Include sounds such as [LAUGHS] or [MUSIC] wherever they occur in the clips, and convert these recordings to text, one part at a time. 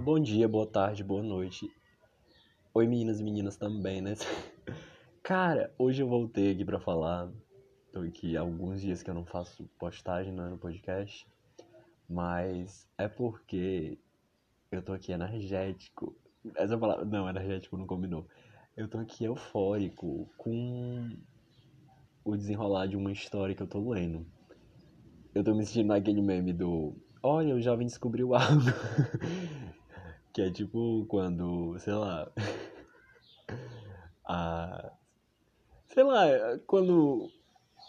Bom dia, boa tarde, boa noite. Oi, meninas e meninas também, né? [LAUGHS] Cara, hoje eu voltei aqui pra falar. Tô aqui há alguns dias que eu não faço postagem né, no podcast. Mas é porque eu tô aqui energético. Essa palavra. Não, energético não combinou. Eu tô aqui eufórico com o desenrolar de uma história que eu tô lendo. Eu tô me sentindo naquele meme do. Olha, o jovem descobriu algo. [LAUGHS] que é tipo quando, sei lá. [LAUGHS] a. Sei lá, quando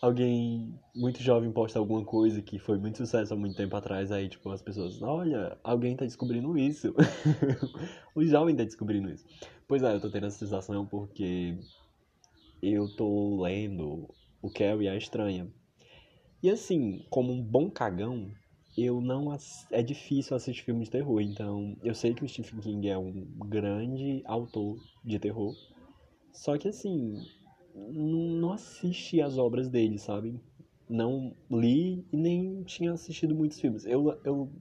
alguém muito jovem posta alguma coisa que foi muito sucesso há muito tempo atrás, aí, tipo, as pessoas, olha, alguém tá descobrindo isso. [LAUGHS] o jovem tá descobrindo isso. Pois é, eu tô tendo essa sensação porque eu tô lendo o Carrie a Estranha. E assim, como um bom cagão, eu não é difícil assistir filme de terror, então eu sei que o Stephen King é um grande autor de terror. Só que assim, não assisti as obras dele, sabe? Não li e nem tinha assistido muitos filmes. Eu, eu,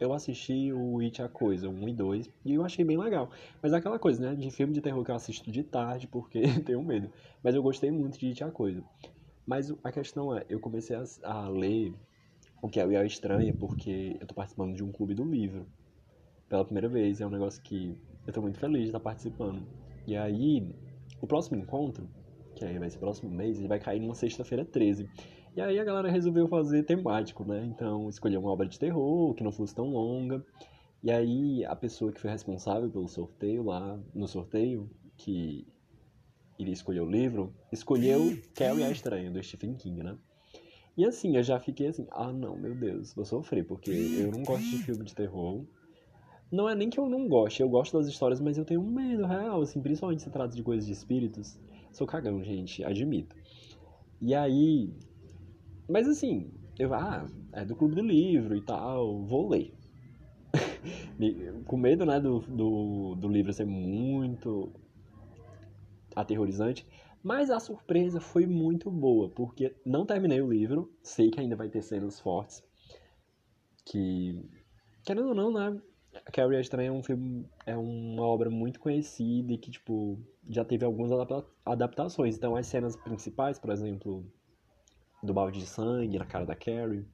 eu assisti o It a Coisa, 1 e 2, e eu achei bem legal. Mas é aquela coisa, né? De filme de terror que eu assisto de tarde porque [LAUGHS] tenho medo. Mas eu gostei muito de It a Coisa. Mas a questão é, eu comecei a, a ler o que é o Estranha porque eu tô participando de um clube do livro. Pela primeira vez, é um negócio que eu tô muito feliz de estar participando. E aí, o próximo encontro que aí vai ser próximo mês, ele vai cair numa sexta-feira 13. E aí a galera resolveu fazer temático, né? Então escolheu uma obra de terror que não fosse tão longa. E aí a pessoa que foi responsável pelo sorteio lá, no sorteio, que iria escolher o livro, escolheu [GASPS] Carrie a Estranha, do Stephen King, né? E assim, eu já fiquei assim, ah não, meu Deus, vou sofrer, porque eu não gosto de filme de terror. Não é nem que eu não goste, eu gosto das histórias, mas eu tenho medo real, assim, principalmente se trata de coisas de espíritos. Sou cagão, gente, admito. E aí. Mas assim, eu, ah, é do Clube do Livro e tal, vou ler. [LAUGHS] Com medo, né, do, do, do livro ser muito aterrorizante. Mas a surpresa foi muito boa, porque não terminei o livro, sei que ainda vai ter cenas fortes. Que, querendo ou não, né? Carrie a Estranha é um filme, é uma obra muito conhecida e que, tipo, já teve algumas adaptações. Então, as cenas principais, por exemplo, do balde de sangue na cara da Carrie,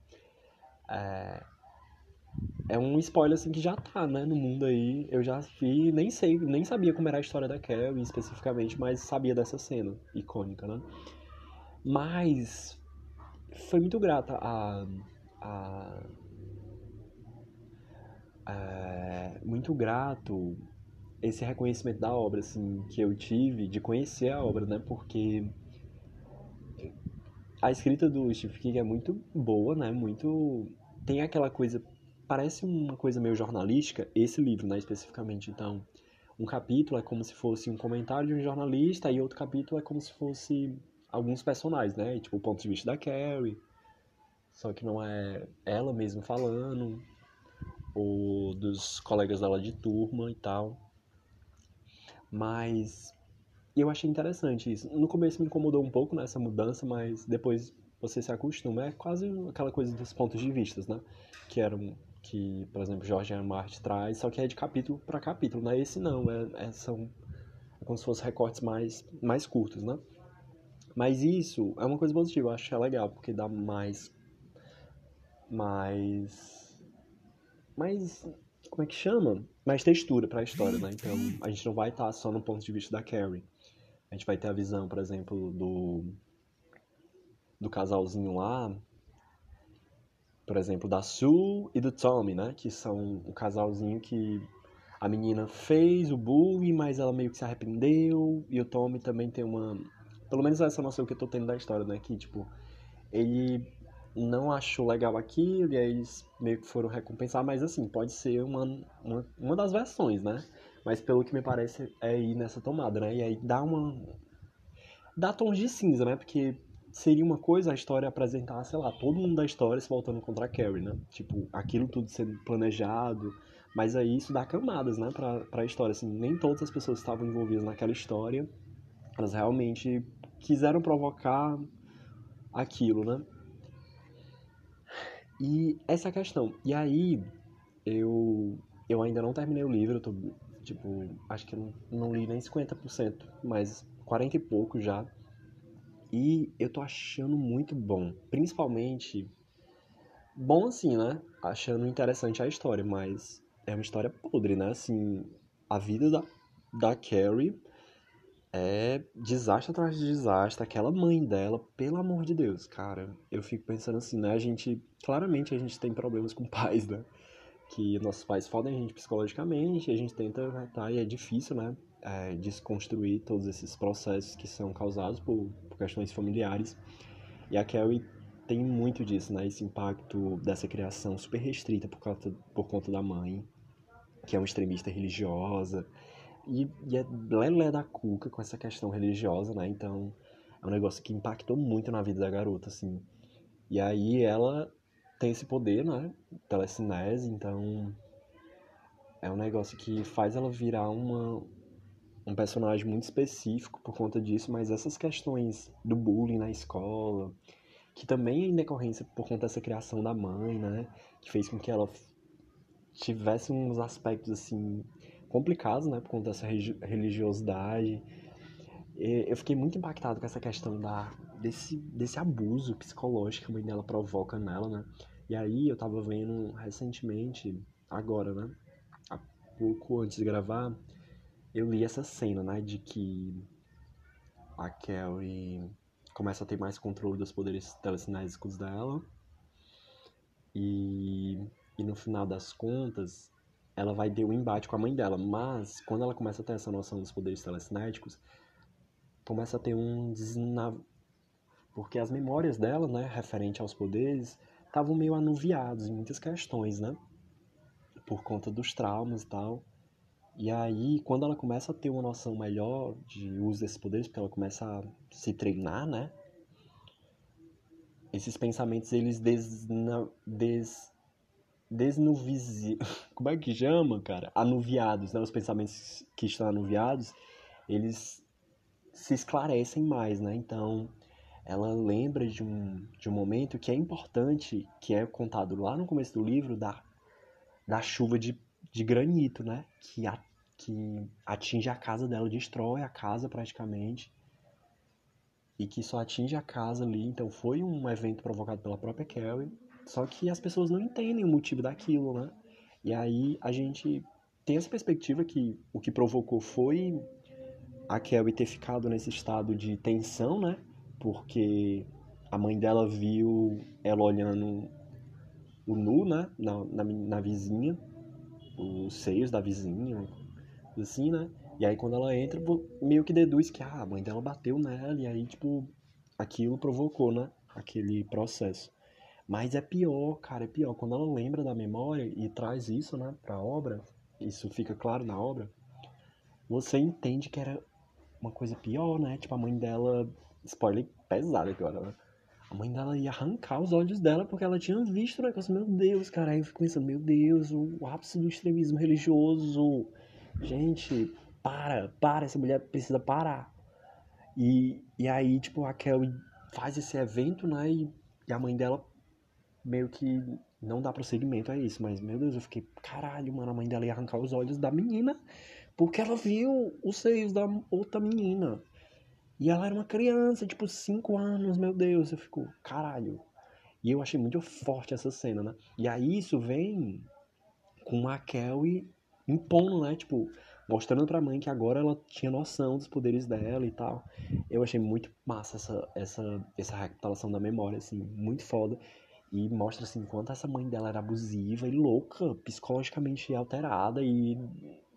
é, é um spoiler, assim, que já tá, né, no mundo aí. Eu já vi, nem sei, nem sabia como era a história da Carrie especificamente, mas sabia dessa cena icônica, né? Mas foi muito grata a, a é, muito grato esse reconhecimento da obra, assim, que eu tive de conhecer a obra, né? Porque a escrita do Stephen King é muito boa, né? Muito tem aquela coisa, parece uma coisa meio jornalística, esse livro, né, especificamente. Então, um capítulo é como se fosse um comentário de um jornalista e outro capítulo é como se fosse alguns personagens, né? Tipo, o ponto de vista da Carrie, só que não é ela mesma falando ou dos colegas dela de turma e tal. Mas eu achei interessante isso. No começo me incomodou um pouco nessa né, mudança, mas depois você se acostuma. É quase aquela coisa dos pontos de vista, né? Que eram que, por exemplo, Jorge R. Traz, só que é de capítulo para capítulo, né? Esse não, é, é, são é como se fossem recortes mais, mais curtos, né? Mas isso é uma coisa positiva, eu acho que é legal, porque dá mais mais mais. Como é que chama? Mais textura para a história, né? Então a gente não vai estar só no ponto de vista da Carrie. A gente vai ter a visão, por exemplo, do. do casalzinho lá. Por exemplo, da Sue e do Tommy, né? Que são o casalzinho que a menina fez o bullying, mas ela meio que se arrependeu. E o Tommy também tem uma. Pelo menos essa noção que eu tô tendo da história, né? Que, tipo, ele não achou legal aquilo, e aí eles meio que foram recompensar, mas assim, pode ser uma, uma, uma das versões, né? Mas pelo que me parece é ir nessa tomada, né? E aí dá uma. dá tons de cinza, né? Porque seria uma coisa a história apresentar, sei lá, todo mundo da história se voltando contra a Carrie, né? Tipo, aquilo tudo sendo planejado, mas aí isso dá camadas, né, pra, pra história, assim, nem todas as pessoas que estavam envolvidas naquela história, elas realmente quiseram provocar aquilo, né? E essa questão. E aí eu eu ainda não terminei o livro, eu tô, tipo, acho que eu não, não li nem 50%, mas 40 e pouco já. E eu tô achando muito bom. Principalmente. Bom assim, né? Achando interessante a história, mas é uma história podre, né? Assim, a vida da, da Carrie é desastre atrás de desastre. Aquela mãe dela, pelo amor de Deus, cara, eu fico pensando assim, né? A gente, claramente a gente tem problemas com [LAUGHS] pais, né? Que nossos pais fodem a gente psicologicamente, a gente tenta retar e é difícil, né? É, desconstruir todos esses processos que são causados por, por questões familiares. E a Carrie tem muito disso, né? Esse impacto dessa criação super restrita por conta, por conta da mãe, que é uma extremista religiosa, e, e é lelé da cuca com essa questão religiosa, né? Então, é um negócio que impactou muito na vida da garota, assim. E aí ela tem esse poder, né? Telecinese, então é um negócio que faz ela virar uma, um personagem muito específico por conta disso, mas essas questões do bullying na escola, que também é em decorrência por conta dessa criação da mãe, né? Que fez com que ela tivesse uns aspectos, assim, complicados, né, por conta dessa religiosidade. Eu fiquei muito impactado com essa questão da, desse, desse abuso psicológico que a mãe dela provoca nela, né? E aí eu tava vendo recentemente, agora, né? Há pouco antes de gravar, eu li essa cena, né? De que a Kelly começa a ter mais controle dos poderes telecinésicos dela. E, e no final das contas, ela vai ter um embate com a mãe dela, mas quando ela começa a ter essa noção dos poderes telecinéticos, começa a ter um desnav... porque as memórias dela, né, referente aos poderes, estavam meio anuviados em muitas questões, né? Por conta dos traumas e tal. E aí, quando ela começa a ter uma noção melhor de uso desses poderes, porque ela começa a se treinar, né? Esses pensamentos, eles desna... des desnuvizi... [LAUGHS] Como é que chama, cara? Anuviados, né? Os pensamentos que estão anuviados, eles se esclarecem mais, né? Então, ela lembra de um, de um momento que é importante, que é contado lá no começo do livro, da, da chuva de, de granito, né? Que, a, que atinge a casa dela, destrói a casa praticamente. E que só atinge a casa ali. Então, foi um evento provocado pela própria Carrie só que as pessoas não entendem o motivo daquilo, né? E aí a gente tem essa perspectiva que o que provocou foi a Kelly ter ficado nesse estado de tensão, né? Porque a mãe dela viu ela olhando o nu, né? Na, na, na vizinha, os seios da vizinha, assim, né? E aí quando ela entra, meio que deduz que ah, a mãe dela bateu nela, e aí, tipo, aquilo provocou, né? Aquele processo. Mas é pior, cara, é pior. Quando ela lembra da memória e traz isso, né, pra obra, isso fica claro na obra, você entende que era uma coisa pior, né? Tipo, a mãe dela. Spoiler pesado agora, né? A mãe dela ia arrancar os olhos dela porque ela tinha visto o negócio. Meu Deus, cara. Aí eu fico pensando, meu Deus, o ápice do extremismo religioso. Gente, para, para, essa mulher precisa parar. E, e aí, tipo, a Kelly faz esse evento, né? E, e a mãe dela meio que não dá prosseguimento a isso, mas meu Deus, eu fiquei, caralho, mano, a mãe dela ia arrancar os olhos da menina, porque ela viu os seios da outra menina. E ela era uma criança, tipo, 5 anos, meu Deus, eu fico, caralho. E eu achei muito forte essa cena, né? E aí isso vem com a Kelly impondo, né? Tipo, mostrando pra mãe que agora ela tinha noção dos poderes dela e tal. Eu achei muito massa essa, essa, essa recapitulação da memória, assim, muito foda. E mostra assim quanto essa mãe dela era abusiva e louca, psicologicamente alterada e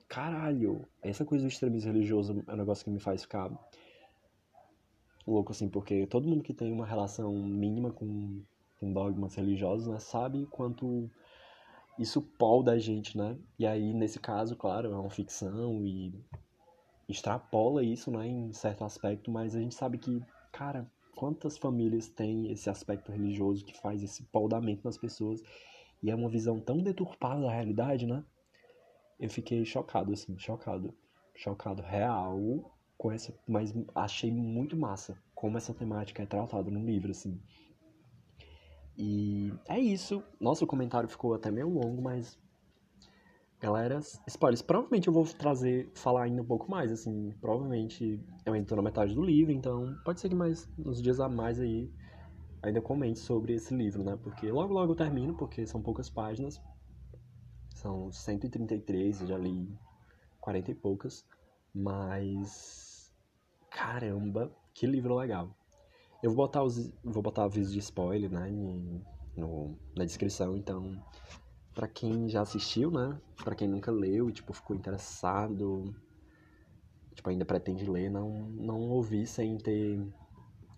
caralho, essa coisa do extremismo religioso é um negócio que me faz ficar louco assim, porque todo mundo que tem uma relação mínima com, com dogmas religiosos, né, sabe quanto isso polda a gente, né? E aí nesse caso, claro, é uma ficção e extrapola isso, né, em certo aspecto, mas a gente sabe que, cara, quantas famílias têm esse aspecto religioso que faz esse poldamento nas pessoas e é uma visão tão deturpada da realidade, né? Eu fiquei chocado, assim, chocado. Chocado real com essa. Mas achei muito massa como essa temática é tratada no livro, assim. E é isso. Nosso comentário ficou até meio longo, mas Galera, spoilers. Provavelmente eu vou trazer, falar ainda um pouco mais, assim. Provavelmente eu entro na metade do livro, então pode ser que mais, nos dias a mais aí, ainda comente sobre esse livro, né? Porque logo logo eu termino, porque são poucas páginas. São 133, eu já li 40 e poucas. Mas. Caramba, que livro legal. Eu vou botar os. Vou botar aviso de spoiler, né? No, na descrição, então para quem já assistiu, né? Para quem nunca leu e tipo ficou interessado, tipo ainda pretende ler, não não ouvir sem ter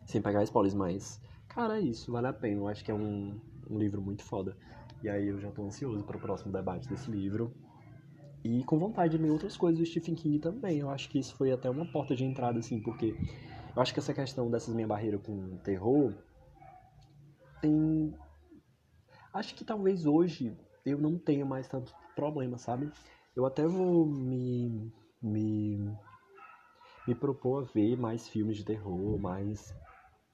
sem pegar spoilers, mas cara, é isso, vale a pena. Eu acho que é um, um livro muito foda. E aí eu já tô ansioso para o próximo debate desse livro. E com vontade de ler outras coisas do Stephen King também. Eu acho que isso foi até uma porta de entrada, assim, porque eu acho que essa questão dessas minha barreira com terror tem. Acho que talvez hoje eu não tenho mais tanto problema, sabe? Eu até vou me, me, me propor a ver mais filmes de terror, mais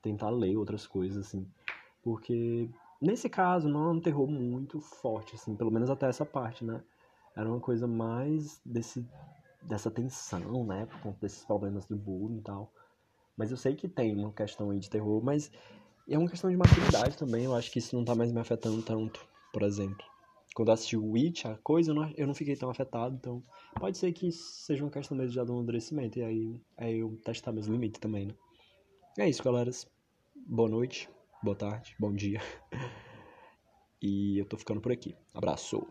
tentar ler outras coisas, assim. Porque nesse caso não é um terror muito forte, assim, pelo menos até essa parte, né? Era uma coisa mais desse, dessa tensão, né? Por conta desses problemas do bullying e tal. Mas eu sei que tem uma questão aí de terror, mas é uma questão de maturidade também. Eu acho que isso não tá mais me afetando tanto, por exemplo quando eu assisti o Witch, a coisa, eu não, eu não fiquei tão afetado, então pode ser que seja uma questão mesmo de amadurecimento, e aí, aí eu testar meus limites também, né? É isso, galera. Boa noite, boa tarde, bom dia. [LAUGHS] E eu tô ficando por aqui. Abraço.